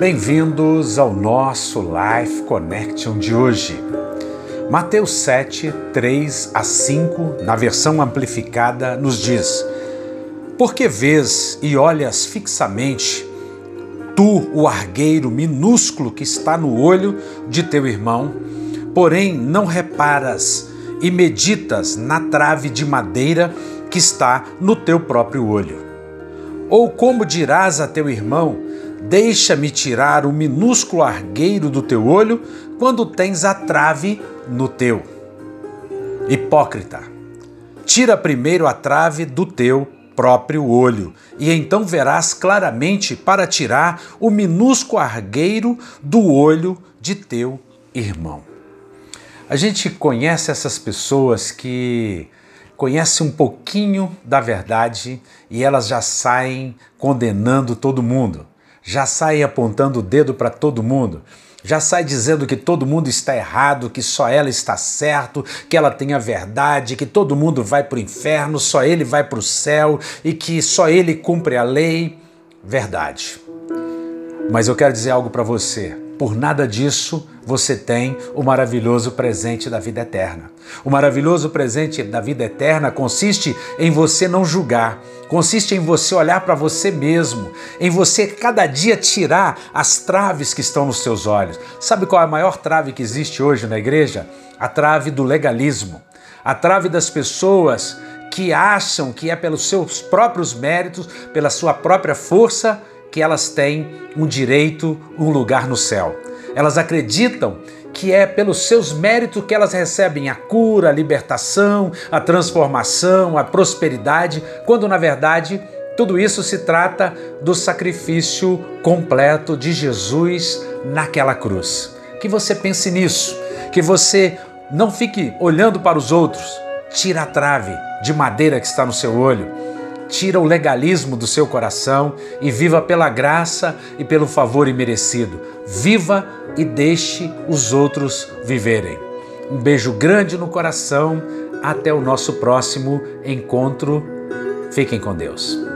Bem-vindos ao nosso Life Connection de hoje. Mateus 7, 3 a 5, na versão amplificada, nos diz: Porque vês e olhas fixamente, tu, o argueiro minúsculo que está no olho de teu irmão, porém não reparas e meditas na trave de madeira que está no teu próprio olho. Ou como dirás a teu irmão, Deixa-me tirar o minúsculo argueiro do teu olho quando tens a trave no teu. Hipócrita, tira primeiro a trave do teu próprio olho, e então verás claramente para tirar o minúsculo argueiro do olho de teu irmão. A gente conhece essas pessoas que conhecem um pouquinho da verdade e elas já saem condenando todo mundo já sai apontando o dedo para todo mundo, já sai dizendo que todo mundo está errado, que só ela está certo, que ela tem a verdade, que todo mundo vai para o inferno, só ele vai para o céu e que só ele cumpre a lei. Verdade. Mas eu quero dizer algo para você. Por nada disso você tem o maravilhoso presente da vida eterna. O maravilhoso presente da vida eterna consiste em você não julgar, consiste em você olhar para você mesmo, em você cada dia tirar as traves que estão nos seus olhos. Sabe qual é a maior trave que existe hoje na igreja? A trave do legalismo, a trave das pessoas que acham que é pelos seus próprios méritos, pela sua própria força, que elas têm um direito, um lugar no céu. Elas acreditam que é pelos seus méritos que elas recebem a cura, a libertação, a transformação, a prosperidade, quando na verdade tudo isso se trata do sacrifício completo de Jesus naquela cruz. Que você pense nisso, que você não fique olhando para os outros, tira a trave de madeira que está no seu olho tira o legalismo do seu coração e viva pela graça e pelo favor imerecido. Viva e deixe os outros viverem. Um beijo grande no coração. Até o nosso próximo encontro. Fiquem com Deus.